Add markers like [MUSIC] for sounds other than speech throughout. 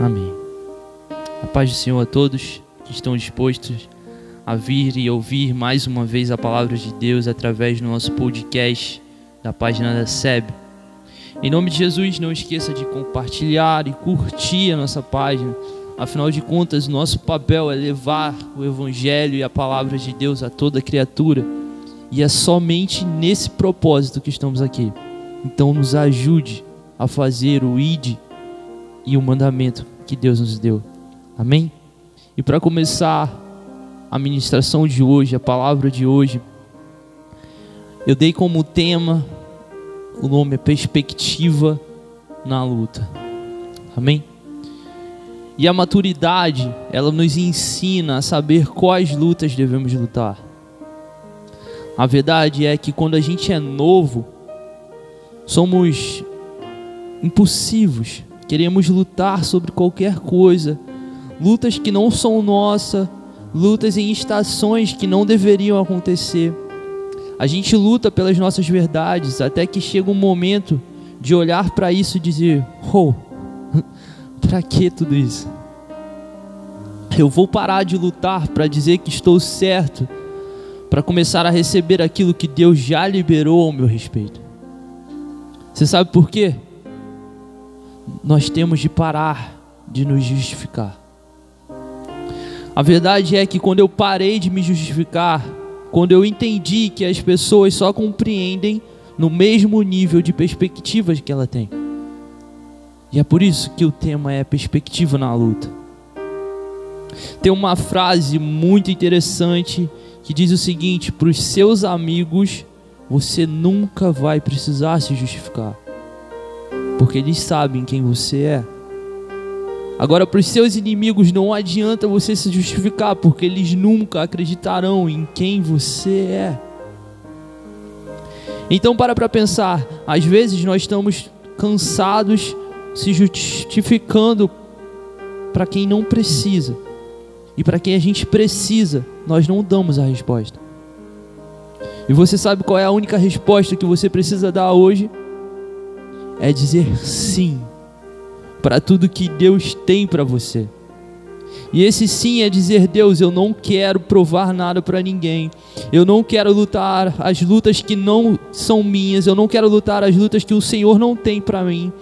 Amém. A paz do Senhor a todos que estão dispostos a vir e ouvir mais uma vez a palavra de Deus através do nosso podcast da página da SEB. Em nome de Jesus, não esqueça de compartilhar e curtir a nossa página. Afinal de contas, nosso papel é levar o Evangelho e a palavra de Deus a toda criatura. E é somente nesse propósito que estamos aqui. Então, nos ajude a fazer o ID e o mandamento que Deus nos deu. Amém? E para começar a ministração de hoje, a palavra de hoje, eu dei como tema o nome é Perspectiva na Luta. Amém? E a maturidade, ela nos ensina a saber quais lutas devemos lutar. A verdade é que quando a gente é novo, somos impulsivos, queremos lutar sobre qualquer coisa, lutas que não são nossa, lutas em estações que não deveriam acontecer. A gente luta pelas nossas verdades até que chega um momento de olhar para isso e dizer: "Oh, [LAUGHS] para que tudo isso? Eu vou parar de lutar para dizer que estou certo, para começar a receber aquilo que Deus já liberou ao meu respeito." Você sabe por quê? Nós temos de parar de nos justificar. A verdade é que quando eu parei de me justificar, quando eu entendi que as pessoas só compreendem no mesmo nível de perspectivas que ela tem. E é por isso que o tema é perspectiva na luta. Tem uma frase muito interessante que diz o seguinte: para os seus amigos, você nunca vai precisar se justificar, porque eles sabem quem você é. Agora, para os seus inimigos, não adianta você se justificar, porque eles nunca acreditarão em quem você é. Então, para para pensar. Às vezes nós estamos cansados se justificando para quem não precisa. E para quem a gente precisa, nós não damos a resposta. E você sabe qual é a única resposta que você precisa dar hoje? É dizer sim para tudo que Deus tem para você. E esse sim é dizer: Deus, eu não quero provar nada para ninguém. Eu não quero lutar as lutas que não são minhas. Eu não quero lutar as lutas que o Senhor não tem para mim.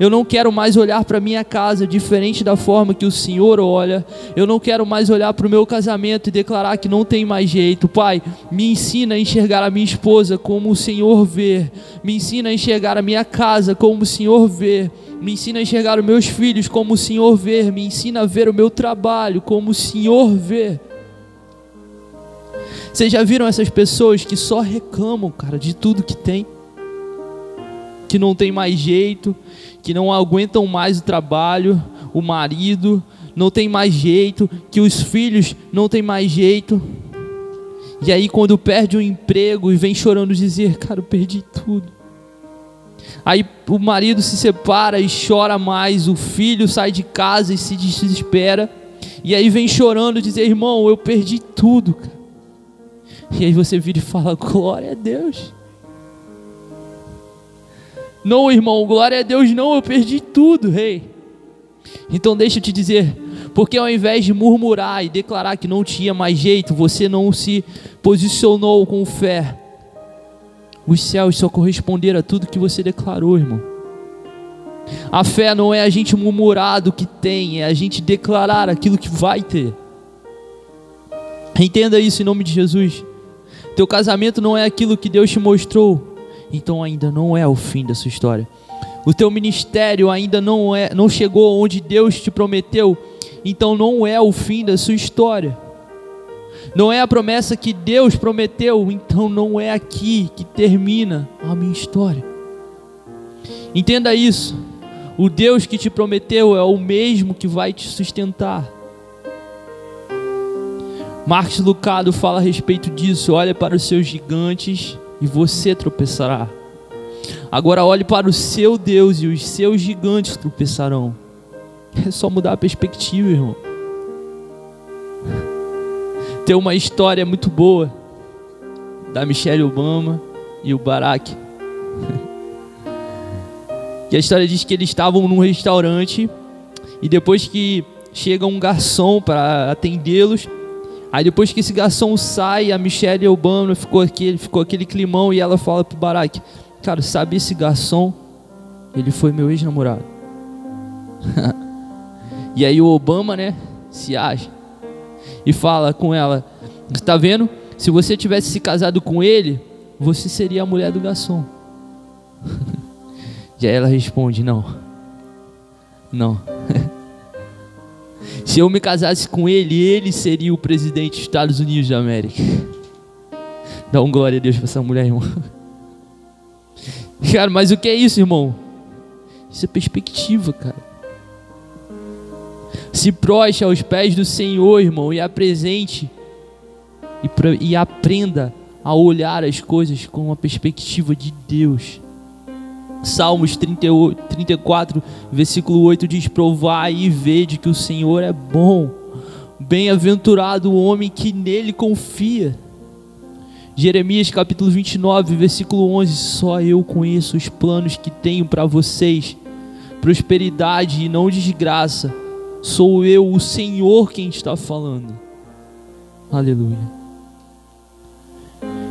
Eu não quero mais olhar para minha casa diferente da forma que o Senhor olha. Eu não quero mais olhar para o meu casamento e declarar que não tem mais jeito. Pai, me ensina a enxergar a minha esposa como o Senhor vê. Me ensina a enxergar a minha casa como o Senhor vê. Me ensina a enxergar os meus filhos como o Senhor vê. Me ensina a ver o meu trabalho como o Senhor vê. Vocês já viram essas pessoas que só reclamam, cara, de tudo que tem? Que não tem mais jeito, que não aguentam mais o trabalho, o marido, não tem mais jeito, que os filhos não tem mais jeito. E aí quando perde o emprego e vem chorando dizer, cara, eu perdi tudo. Aí o marido se separa e chora mais, o filho sai de casa e se desespera. E aí vem chorando dizer, irmão, eu perdi tudo. E aí você vira e fala, glória a Deus. Não, irmão, glória a Deus, não, eu perdi tudo, rei. Então deixa eu te dizer, porque ao invés de murmurar e declarar que não tinha mais jeito, você não se posicionou com fé os céus só corresponderam a tudo que você declarou, irmão. A fé não é a gente murmurar do que tem, é a gente declarar aquilo que vai ter. Entenda isso em nome de Jesus. Teu casamento não é aquilo que Deus te mostrou, então ainda não é o fim da sua história. O teu ministério ainda não é, não chegou onde Deus te prometeu, então não é o fim da sua história. Não é a promessa que Deus prometeu, então não é aqui que termina a minha história. Entenda isso. O Deus que te prometeu é o mesmo que vai te sustentar. Marcos Lucado fala a respeito disso. Olha para os seus gigantes e você tropeçará. Agora olhe para o seu Deus e os seus gigantes tropeçarão. [LAUGHS] É só mudar a perspectiva, irmão [LAUGHS] tem uma história muito boa da Michelle Obama e o Barack. [LAUGHS] que a história diz que eles estavam num restaurante E depois que chega um garçom para atendê-los, aí depois que esse garçom sai, a Michelle Obama ficou aquele, ficou aquele climão e ela fala pro Barack: Cara, sabe esse garçom? Ele foi meu ex-namorado. [LAUGHS] e aí o Obama, né, se acha e fala com ela: Está vendo? Se você tivesse se casado com ele, você seria a mulher do garçom. [LAUGHS] e aí ela responde: Não, não. [LAUGHS] Se eu me casasse com ele, ele seria o presidente dos Estados Unidos da América. [LAUGHS] Dá um glória a Deus para essa mulher, irmão. [LAUGHS] Cara, mas o que é isso, irmão? Isso é perspectiva, cara. Se proste aos pés do Senhor, irmão, e apresente e, e aprenda a olhar as coisas com uma perspectiva de Deus. Salmos 38, 34, versículo 8 diz: Provai e vede que o Senhor é bom. Bem-aventurado o homem que nele confia. Jeremias capítulo 29, versículo 11: Só eu conheço os planos que tenho para vocês, prosperidade e não desgraça. Sou eu, o Senhor, quem está falando. Aleluia.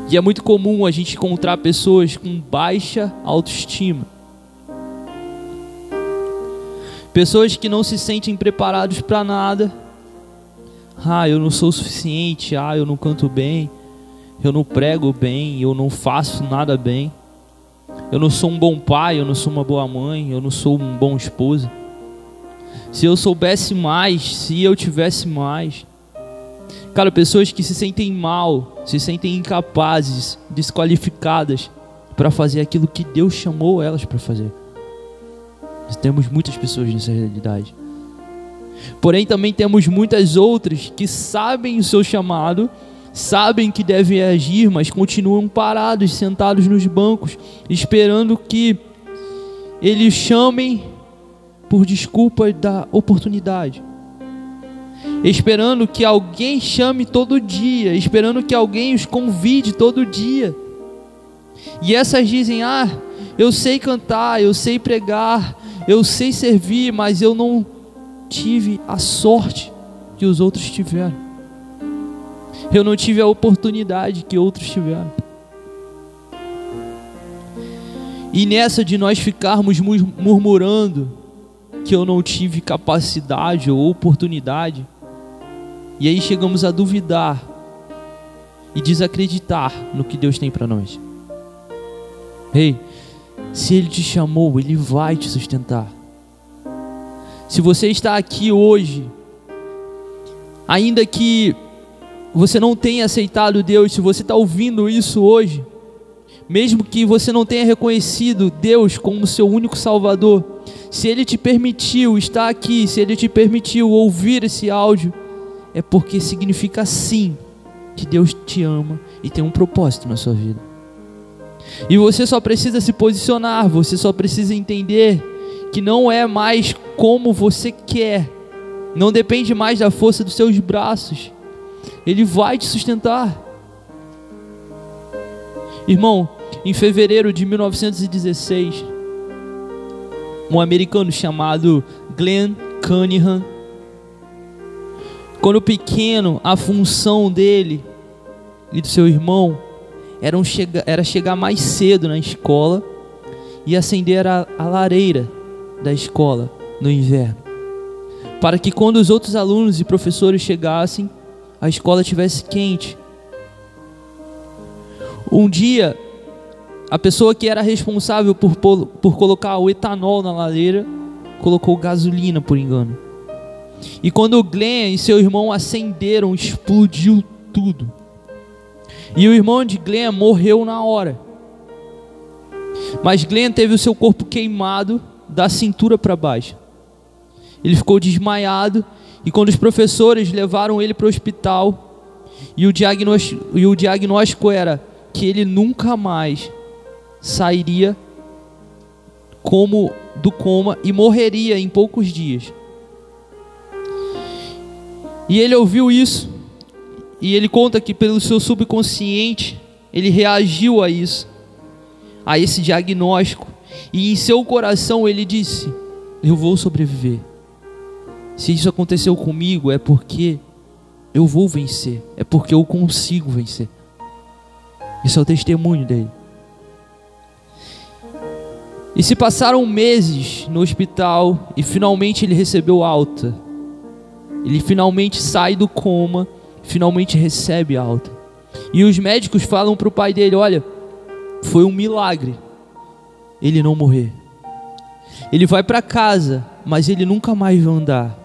E é muito comum a gente encontrar pessoas com baixa autoestima. Pessoas que não se sentem preparados para nada. Ah, eu não sou o suficiente. Ah, eu não canto bem. Eu não prego bem. Eu não faço nada bem. Eu não sou um bom pai. Eu não sou uma boa mãe. Eu não sou um bom esposo. Se eu soubesse mais, se eu tivesse mais. Cara, pessoas que se sentem mal, se sentem incapazes, desqualificadas para fazer aquilo que Deus chamou elas para fazer. Temos muitas pessoas nessa realidade. Porém, também temos muitas outras que sabem o seu chamado, sabem que devem agir, mas continuam parados, sentados nos bancos, esperando que eles chamem por desculpa da oportunidade esperando que alguém chame todo dia, esperando que alguém os convide todo dia. E essas dizem: Ah, eu sei cantar, eu sei pregar, eu sei servir, mas eu não tive a sorte que os outros tiveram. Eu não tive a oportunidade que outros tiveram. E nessa de nós ficarmos murmurando que eu não tive capacidade ou oportunidade, e aí chegamos a duvidar e desacreditar no que Deus tem para nós. Ei, se Ele te chamou, Ele vai te sustentar. Se você está aqui hoje, ainda que você não tenha aceitado Deus, se você está ouvindo isso hoje, mesmo que você não tenha reconhecido Deus como seu único Salvador, se Ele te permitiu estar aqui, se Ele te permitiu ouvir esse áudio, é porque significa sim que Deus te ama e tem um propósito na sua vida. E você só precisa se posicionar, você só precisa entender que não é mais como você quer, não depende mais da força dos seus braços, Ele vai te sustentar. Irmão, em fevereiro de 1916, um americano chamado Glenn Cunningham quando pequeno, a função dele e do seu irmão era, um chega, era chegar mais cedo na escola e acender a, a lareira da escola no inverno, para que quando os outros alunos e professores chegassem, a escola estivesse quente. Um dia, a pessoa que era responsável por, por colocar o etanol na lareira colocou gasolina por engano. E quando Glenn e seu irmão acenderam, explodiu tudo. E o irmão de Glenn morreu na hora. Mas Glenn teve o seu corpo queimado da cintura para baixo. Ele ficou desmaiado e quando os professores levaram ele para o hospital e o, e o diagnóstico era que ele nunca mais sairia como do coma e morreria em poucos dias. E ele ouviu isso, e ele conta que pelo seu subconsciente, ele reagiu a isso, a esse diagnóstico, e em seu coração ele disse: Eu vou sobreviver. Se isso aconteceu comigo, é porque eu vou vencer, é porque eu consigo vencer. Esse é o testemunho dele. E se passaram meses no hospital e finalmente ele recebeu alta. Ele finalmente sai do coma, finalmente recebe alta. E os médicos falam para o pai dele: Olha, foi um milagre ele não morrer. Ele vai para casa, mas ele nunca mais vai andar.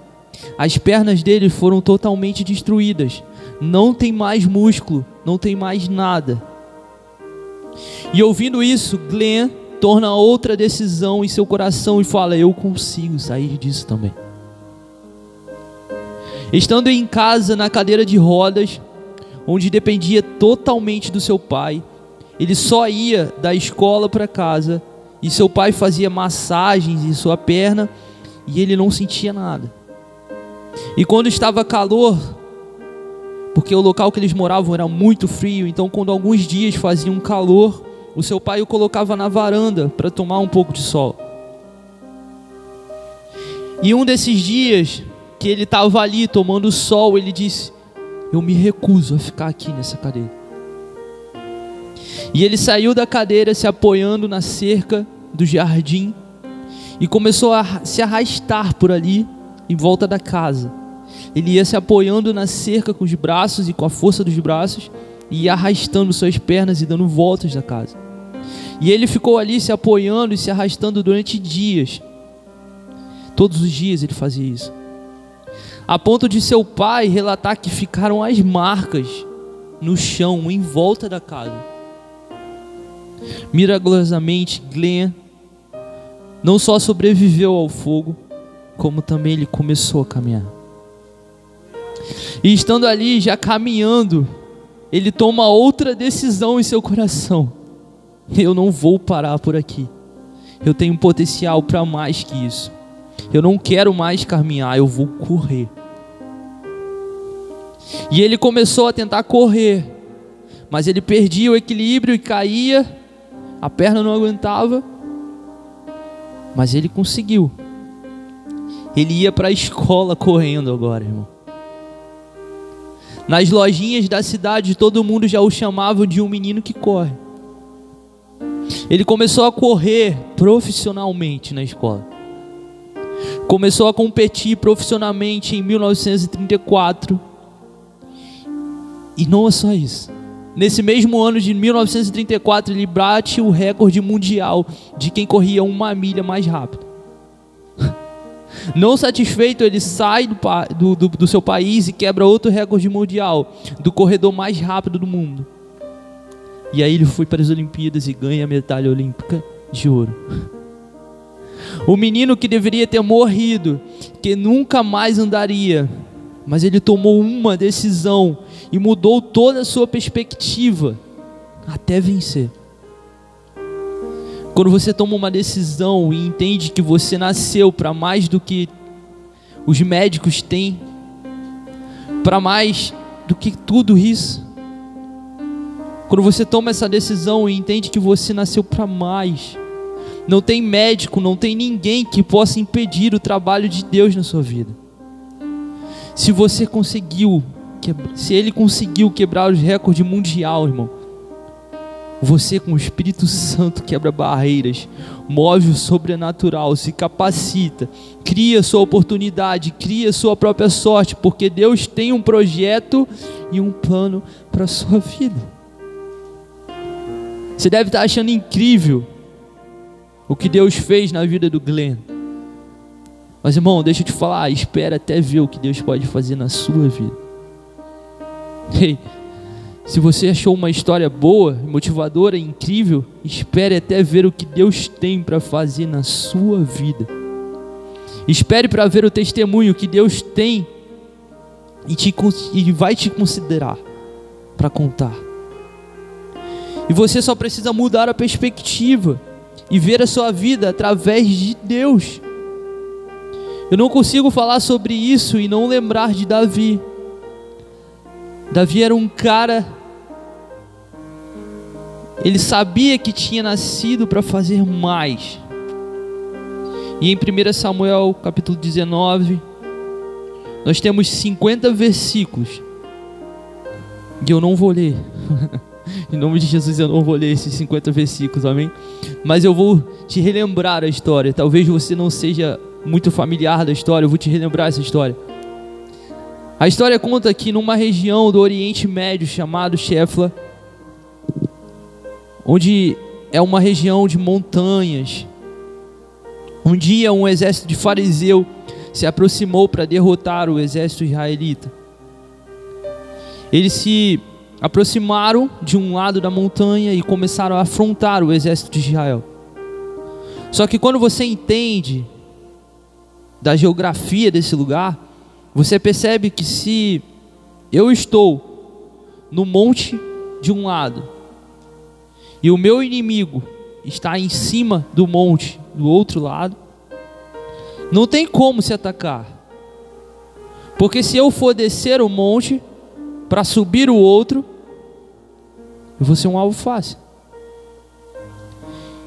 As pernas dele foram totalmente destruídas. Não tem mais músculo, não tem mais nada. E ouvindo isso, Glenn torna outra decisão em seu coração e fala: Eu consigo sair disso também. Estando em casa na cadeira de rodas, onde dependia totalmente do seu pai, ele só ia da escola para casa e seu pai fazia massagens em sua perna e ele não sentia nada. E quando estava calor, porque o local que eles moravam era muito frio, então quando alguns dias faziam calor, o seu pai o colocava na varanda para tomar um pouco de sol. E um desses dias que ele estava ali tomando sol, ele disse: Eu me recuso a ficar aqui nessa cadeira. E ele saiu da cadeira se apoiando na cerca do jardim e começou a se arrastar por ali em volta da casa. Ele ia se apoiando na cerca com os braços e com a força dos braços e ia arrastando suas pernas e dando voltas da casa. E ele ficou ali se apoiando e se arrastando durante dias. Todos os dias ele fazia isso. A ponto de seu pai relatar que ficaram as marcas no chão em volta da casa. Miraculosamente, Glenn não só sobreviveu ao fogo, como também ele começou a caminhar. E estando ali, já caminhando, ele toma outra decisão em seu coração. Eu não vou parar por aqui. Eu tenho potencial para mais que isso. Eu não quero mais caminhar, eu vou correr. E ele começou a tentar correr, mas ele perdia o equilíbrio e caía, a perna não aguentava, mas ele conseguiu. Ele ia para a escola correndo agora, irmão. Nas lojinhas da cidade, todo mundo já o chamava de um menino que corre. Ele começou a correr profissionalmente na escola. Começou a competir profissionalmente em 1934. E não é só isso. Nesse mesmo ano de 1934, ele bate o recorde mundial de quem corria uma milha mais rápido. [LAUGHS] Não satisfeito, ele sai do, do, do, seu país e quebra outro recorde mundial do corredor mais rápido do mundo. E aí ele foi para as Olimpíadas e ganha a medalha olímpica de ouro. [LAUGHS] O menino que deveria ter morrido, que nunca mais andaria, mas ele tomou uma decisão e mudou toda a sua perspectiva até vencer. Quando você toma uma decisão e entende que você nasceu para mais do que os médicos têm, para mais do que tudo isso. Quando você toma essa decisão e entende que você nasceu para mais, não tem médico, não tem ninguém que possa impedir o trabalho de Deus na sua vida. Se você conseguiu, se ele conseguiu quebrar os recordes mundial, irmão, você com o Espírito Santo quebra barreiras, move o sobrenatural, se capacita, cria sua oportunidade, cria sua própria sorte, porque Deus tem um projeto e um plano para sua vida. Você deve estar achando incrível o que Deus fez na vida do Glenn. Mas irmão, deixa eu te falar, espera até ver o que Deus pode fazer na sua vida. Ei, se você achou uma história boa, motivadora, incrível, espere até ver o que Deus tem para fazer na sua vida. Espere para ver o testemunho que Deus tem e, te, e vai te considerar para contar. E você só precisa mudar a perspectiva e ver a sua vida através de Deus. Eu não consigo falar sobre isso e não lembrar de Davi. Davi era um cara. Ele sabia que tinha nascido para fazer mais. E em 1 Samuel capítulo 19, nós temos 50 versículos. E eu não vou ler. [LAUGHS] em nome de Jesus, eu não vou ler esses 50 versículos, amém? Mas eu vou te relembrar a história. Talvez você não seja muito familiar da história, eu vou te relembrar essa história. A história conta que numa região do Oriente Médio chamado Shefla, onde é uma região de montanhas, um dia um exército de fariseu se aproximou para derrotar o exército israelita. Eles se aproximaram de um lado da montanha e começaram a afrontar o exército de Israel. Só que quando você entende da geografia desse lugar, você percebe que se eu estou no monte de um lado e o meu inimigo está em cima do monte do outro lado, não tem como se atacar. Porque se eu for descer o monte para subir o outro, eu vou ser um alvo fácil.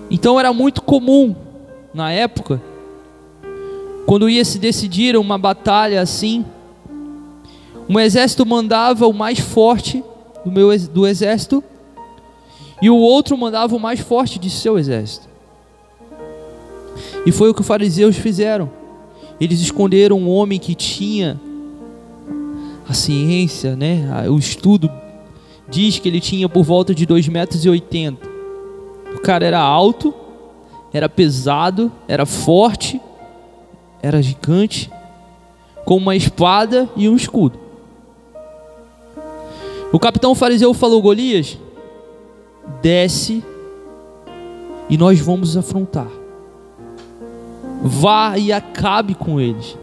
Então era muito comum na época, quando ia se decidir uma batalha assim, um exército mandava o mais forte do, meu, do exército e o outro mandava o mais forte de seu exército. E foi o que os fariseus fizeram. Eles esconderam um homem que tinha a ciência, né? o estudo diz que ele tinha por volta de 2,80 metros. O cara era alto, era pesado, era forte, era gigante, com uma espada e um escudo. O capitão fariseu falou: Golias, desce e nós vamos afrontar. Vá e acabe com eles.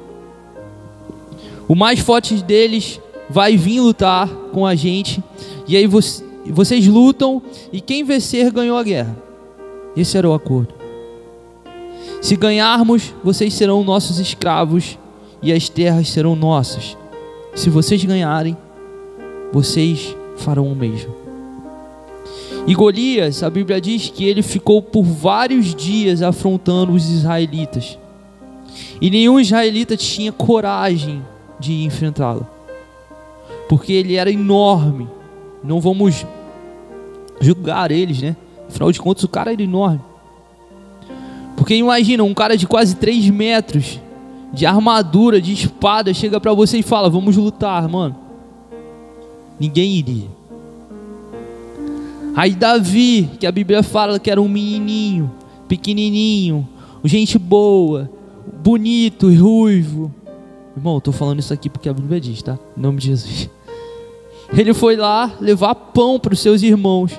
O mais forte deles vai vir lutar com a gente. E aí vocês lutam e quem vencer ganhou a guerra. Esse era o acordo. Se ganharmos, vocês serão nossos escravos e as terras serão nossas. Se vocês ganharem, vocês farão o mesmo. E Golias, a Bíblia diz que ele ficou por vários dias afrontando os israelitas. E nenhum israelita tinha coragem de enfrentá-lo. Porque ele era enorme. Não vamos julgar eles, né? Afinal de contas, o cara era enorme. Porque imagina, um cara de quase 3 metros, de armadura, de espada, chega para você e fala: Vamos lutar, mano. Ninguém iria. Aí Davi, que a Bíblia fala que era um menininho, pequenininho, gente boa, bonito ruivo. Irmão, eu tô falando isso aqui porque a Bíblia diz, tá? Em nome de Jesus. Ele foi lá levar pão para os seus irmãos.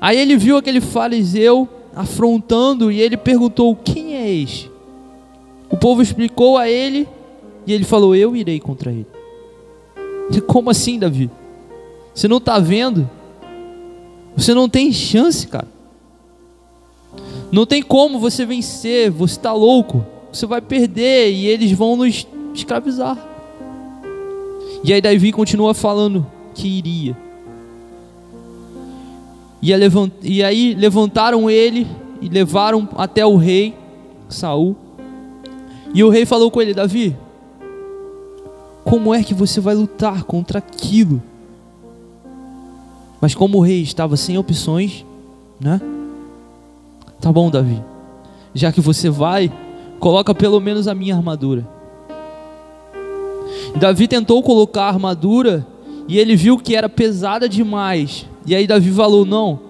Aí ele viu aquele fariseu afrontando e ele perguntou: Quem é este? O povo explicou a ele e ele falou: Eu irei contra ele. Como assim, Davi? Você não está vendo você não tem chance, cara. Não tem como você vencer, você está louco. Você vai perder e eles vão nos escravizar. E aí Davi continua falando que iria. E, e aí levantaram ele e levaram até o rei Saul. E o rei falou com ele: Davi, como é que você vai lutar contra aquilo? Mas como o rei estava sem opções, né? Tá bom, Davi. Já que você vai, coloca pelo menos a minha armadura. Davi tentou colocar a armadura e ele viu que era pesada demais. E aí Davi falou: "Não.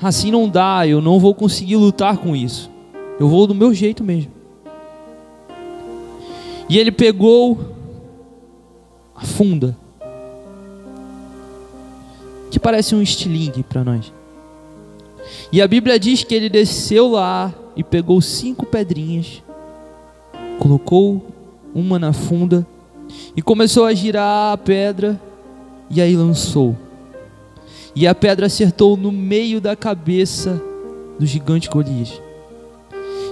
Assim não dá, eu não vou conseguir lutar com isso. Eu vou do meu jeito mesmo." E ele pegou a funda que parece um estilingue para nós. E a Bíblia diz que ele desceu lá e pegou cinco pedrinhas, colocou uma na funda e começou a girar a pedra e aí lançou. E a pedra acertou no meio da cabeça do gigante Golias.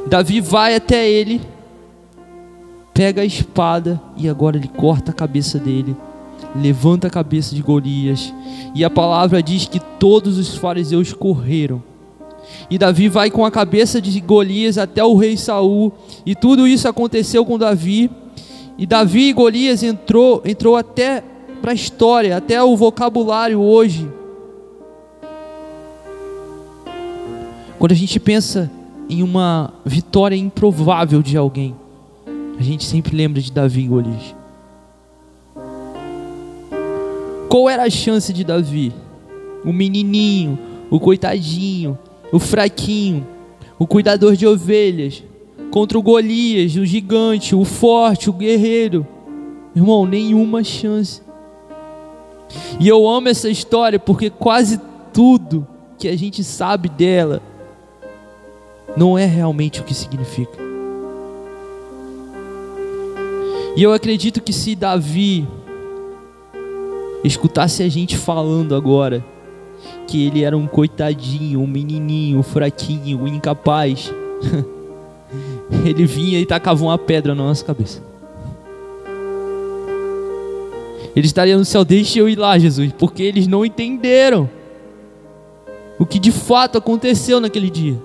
Davi vai até ele, pega a espada e agora ele corta a cabeça dele levanta a cabeça de Golias. E a palavra diz que todos os fariseus correram. E Davi vai com a cabeça de Golias até o rei Saul, e tudo isso aconteceu com Davi. E Davi e Golias entrou, entrou até para a história, até o vocabulário hoje. Quando a gente pensa em uma vitória improvável de alguém, a gente sempre lembra de Davi e Golias. Qual era a chance de Davi? O menininho, o coitadinho, o fraquinho, o cuidador de ovelhas, contra o Golias, o gigante, o forte, o guerreiro. Irmão, nenhuma chance. E eu amo essa história porque quase tudo que a gente sabe dela não é realmente o que significa. E eu acredito que se Davi escutasse a gente falando agora que ele era um coitadinho, um menininho, um fraquinho, um incapaz, [LAUGHS] ele vinha e tacava uma pedra na nossa cabeça. Ele estaria no céu, deixa eu ir lá, Jesus, porque eles não entenderam o que de fato aconteceu naquele dia.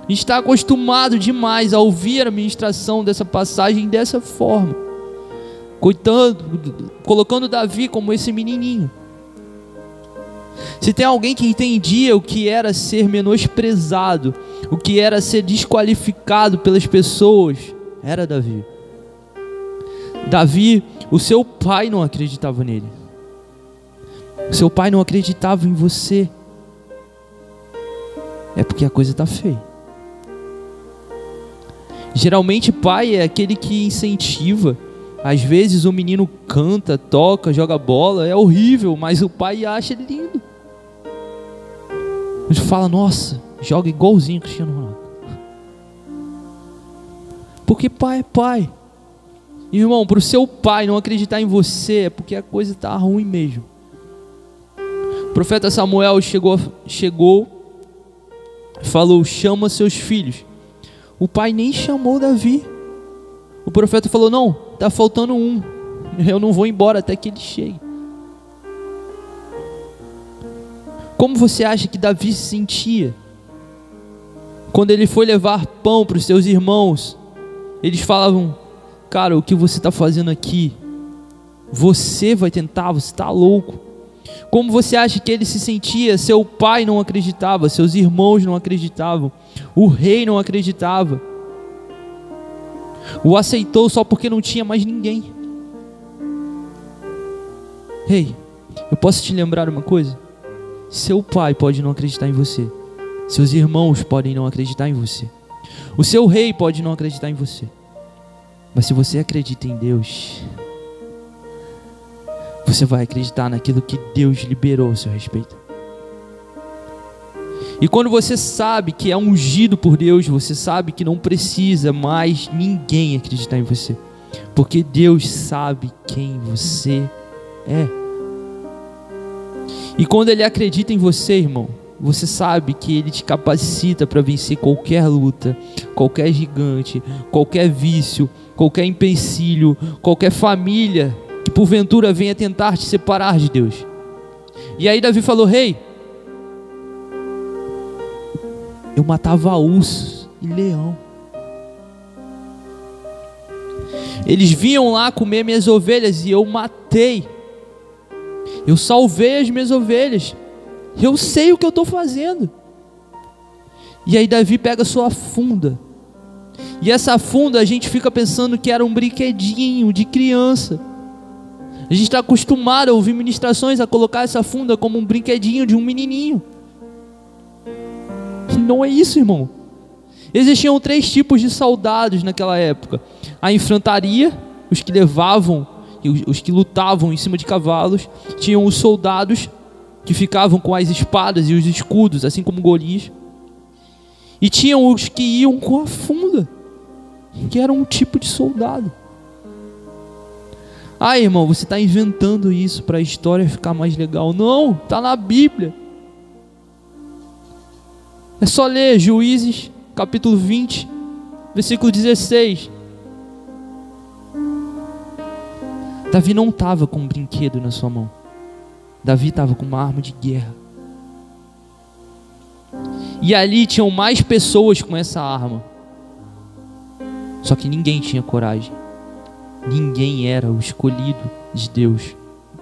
A gente está acostumado demais a ouvir a ministração dessa passagem dessa forma, coitando, colocando Davi como esse menininho. Se tem alguém que entendia o que era ser menosprezado, o que era ser desqualificado pelas pessoas, era Davi. Davi, o seu pai não acreditava nele. O seu pai não acreditava em você. É porque a coisa está feia. Geralmente, pai é aquele que incentiva. Às vezes o menino canta, toca, joga bola, é horrível, mas o pai acha lindo. A gente fala, nossa, joga igualzinho Cristiano Ronaldo. Porque pai é pai. Irmão, para o seu pai não acreditar em você é porque a coisa está ruim mesmo. O profeta Samuel chegou, chegou, falou: chama seus filhos. O pai nem chamou Davi. O profeta falou: não, está faltando um. Eu não vou embora até que ele chegue. Como você acha que Davi se sentia? Quando ele foi levar pão para os seus irmãos, eles falavam: Cara, o que você está fazendo aqui? Você vai tentar, você está louco. Como você acha que ele se sentia? Seu pai não acreditava, seus irmãos não acreditavam, o rei não acreditava. O aceitou só porque não tinha mais ninguém. Ei, hey, eu posso te lembrar uma coisa? Seu pai pode não acreditar em você. Seus irmãos podem não acreditar em você. O seu rei pode não acreditar em você. Mas se você acredita em Deus, você vai acreditar naquilo que Deus liberou a seu respeito. E quando você sabe que é ungido por Deus, você sabe que não precisa mais ninguém acreditar em você, porque Deus sabe quem você é. E quando Ele acredita em você, irmão, você sabe que Ele te capacita para vencer qualquer luta, qualquer gigante, qualquer vício, qualquer empecilho, qualquer família que porventura venha tentar te separar de Deus. E aí Davi falou: Rei, hey, eu matava urso e leão. Eles vinham lá comer minhas ovelhas e eu matei. Eu salvei as minhas ovelhas. Eu sei o que eu estou fazendo. E aí Davi pega sua funda. E essa funda a gente fica pensando que era um brinquedinho de criança. A gente está acostumado a ouvir ministrações a colocar essa funda como um brinquedinho de um menininho. Não é isso, irmão. Existiam três tipos de soldados naquela época: a infantaria, os que levavam os que lutavam em cima de cavalos, tinham os soldados que ficavam com as espadas e os escudos, assim como Golias. E tinham os que iam com a funda, que era um tipo de soldado. Ah, irmão, você está inventando isso para a história ficar mais legal. Não, está na Bíblia. É só ler Juízes, capítulo 20, versículo 16. Davi não estava com um brinquedo na sua mão. Davi estava com uma arma de guerra. E ali tinham mais pessoas com essa arma. Só que ninguém tinha coragem. ninguém era o escolhido de Deus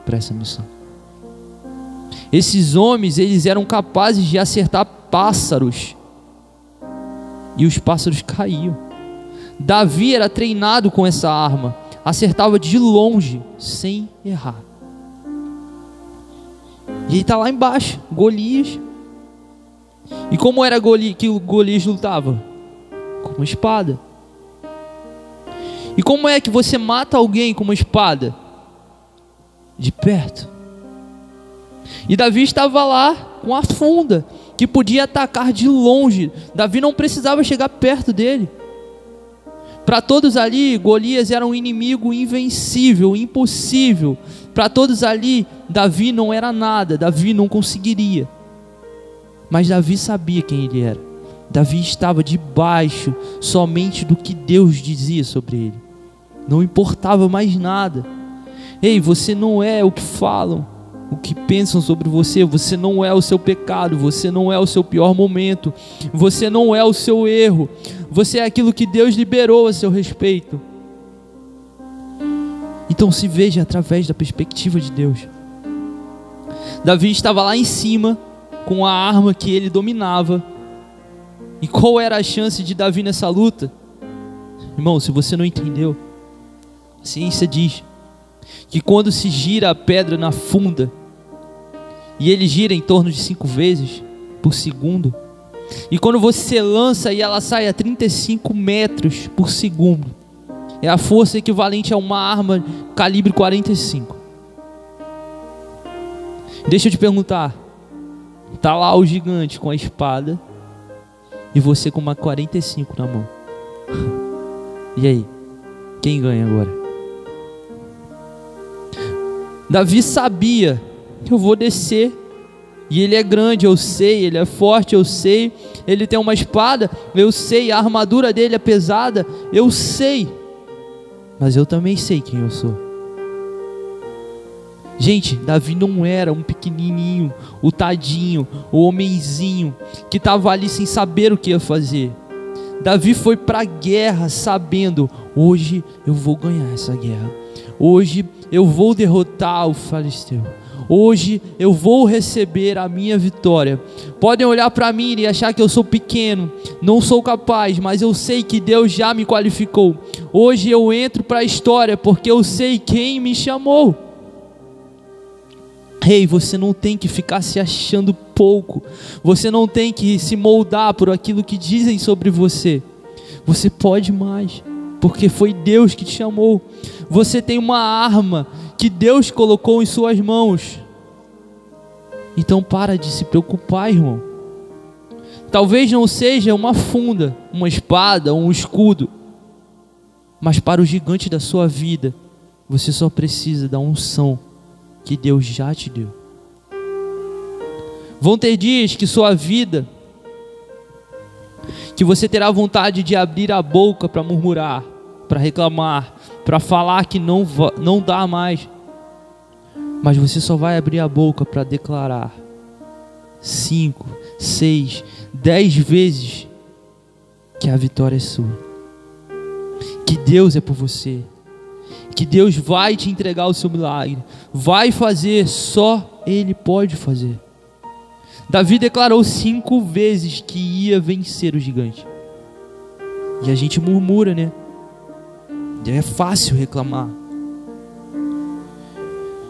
para essa missão. Esses homens, eles eram capazes de acertar pássaros. E os pássaros caíam. Davi era treinado com essa arma, acertava de longe, sem errar. E ele está lá embaixo, Golias. E como era Goli, que o Golias lutava? Com uma espada. E como é que você mata alguém com uma espada? De perto. E Davi estava lá com a funda, que podia atacar de longe. Davi não precisava chegar perto dele. Para todos ali, Golias era um inimigo invencível, impossível. Para todos ali, Davi não era nada, Davi não conseguiria. Mas Davi sabia quem ele era. Davi estava debaixo somente do que Deus dizia sobre ele. Não importava mais nada. Ei, você não é o que falam, o que pensam sobre você, você não é o seu pecado, você não é o seu pior momento, você não é o seu erro, você é aquilo que Deus liberou a seu respeito. Então se veja através da perspectiva de Deus. Davi estava lá em cima com a arma que ele dominava. E qual era a chance de Davi nessa luta? Irmão, se você não entendeu, a ciência diz que quando se gira a pedra na funda, e ele gira em torno de cinco vezes por segundo, e quando você lança e ela sai a 35 metros por segundo, é a força equivalente a uma arma calibre 45. Deixa eu te perguntar, tá lá o gigante com a espada e você com uma 45 na mão. E aí? Quem ganha agora? Davi sabia eu vou descer. E ele é grande, eu sei, ele é forte, eu sei. Ele tem uma espada, eu sei. A armadura dele é pesada, eu sei. Mas eu também sei quem eu sou. Gente, Davi não era um pequenininho, o tadinho, o homenzinho que estava ali sem saber o que ia fazer. Davi foi para a guerra sabendo: hoje eu vou ganhar essa guerra. Hoje eu vou derrotar o Filisteu. Hoje eu vou receber a minha vitória. Podem olhar para mim e achar que eu sou pequeno, não sou capaz, mas eu sei que Deus já me qualificou. Hoje eu entro para a história porque eu sei quem me chamou. Ei, hey, você não tem que ficar se achando pouco. Você não tem que se moldar por aquilo que dizem sobre você. Você pode mais porque foi Deus que te chamou. Você tem uma arma que Deus colocou em suas mãos. Então para de se preocupar, irmão. Talvez não seja uma funda, uma espada, um escudo, mas para o gigante da sua vida, você só precisa da unção que Deus já te deu. Vão ter dias que sua vida que você terá vontade de abrir a boca para murmurar, para reclamar, para falar que não, não dá mais. Mas você só vai abrir a boca para declarar cinco, seis, dez vezes que a vitória é sua, que Deus é por você, que Deus vai te entregar o seu milagre, vai fazer, só Ele pode fazer. Davi declarou cinco vezes que ia vencer o gigante. E a gente murmura, né? É fácil reclamar.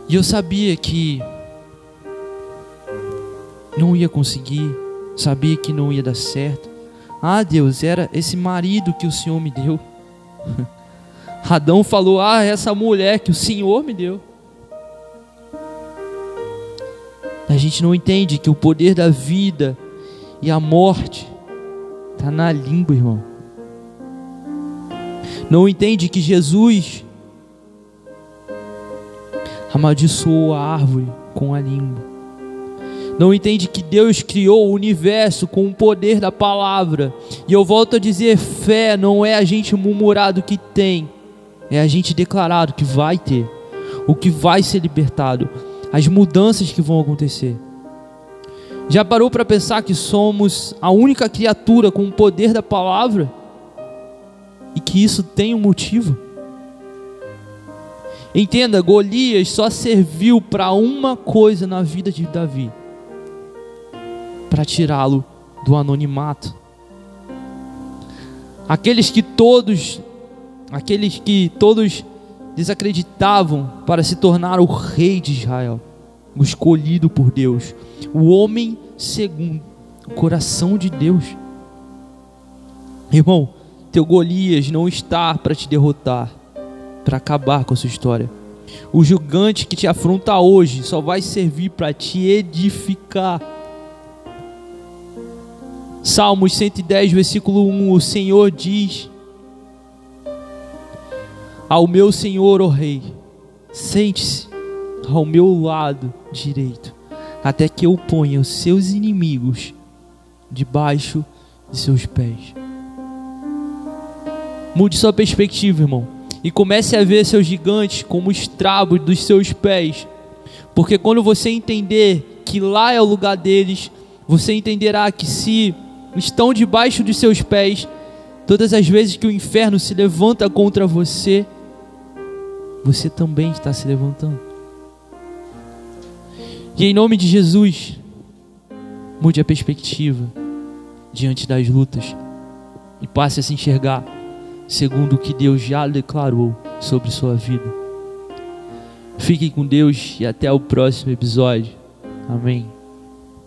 E eu sabia que não ia conseguir, sabia que não ia dar certo. Ah, Deus, era esse marido que o Senhor me deu. [LAUGHS] Adão falou: Ah, essa mulher que o Senhor me deu. A gente não entende que o poder da vida e a morte está na língua, irmão. Não entende que Jesus amaldiçoou a árvore com a língua. Não entende que Deus criou o universo com o poder da palavra. E eu volto a dizer: fé não é a gente murmurar do que tem, é a gente declarar o que vai ter, o que vai ser libertado as mudanças que vão acontecer. Já parou para pensar que somos a única criatura com o poder da palavra? E que isso tem um motivo? Entenda, Golias só serviu para uma coisa na vida de Davi: para tirá-lo do anonimato. Aqueles que todos, aqueles que todos desacreditavam para se tornar o rei de Israel, o escolhido por Deus, o homem segundo o coração de Deus. Irmão, teu Golias não está para te derrotar, para acabar com a sua história. O gigante que te afronta hoje só vai servir para te edificar. Salmos 110, versículo 1: O Senhor diz ao meu Senhor, ó oh Rei, sente-se ao meu lado direito, até que eu ponha os seus inimigos debaixo de seus pés. Mude sua perspectiva, irmão, e comece a ver seus gigantes como os trabos dos seus pés, porque quando você entender que lá é o lugar deles, você entenderá que se estão debaixo dos seus pés, todas as vezes que o inferno se levanta contra você, você também está se levantando. E em nome de Jesus, mude a perspectiva diante das lutas e passe a se enxergar segundo o que Deus já declarou sobre sua vida. Fiquem com Deus e até o próximo episódio. Amém.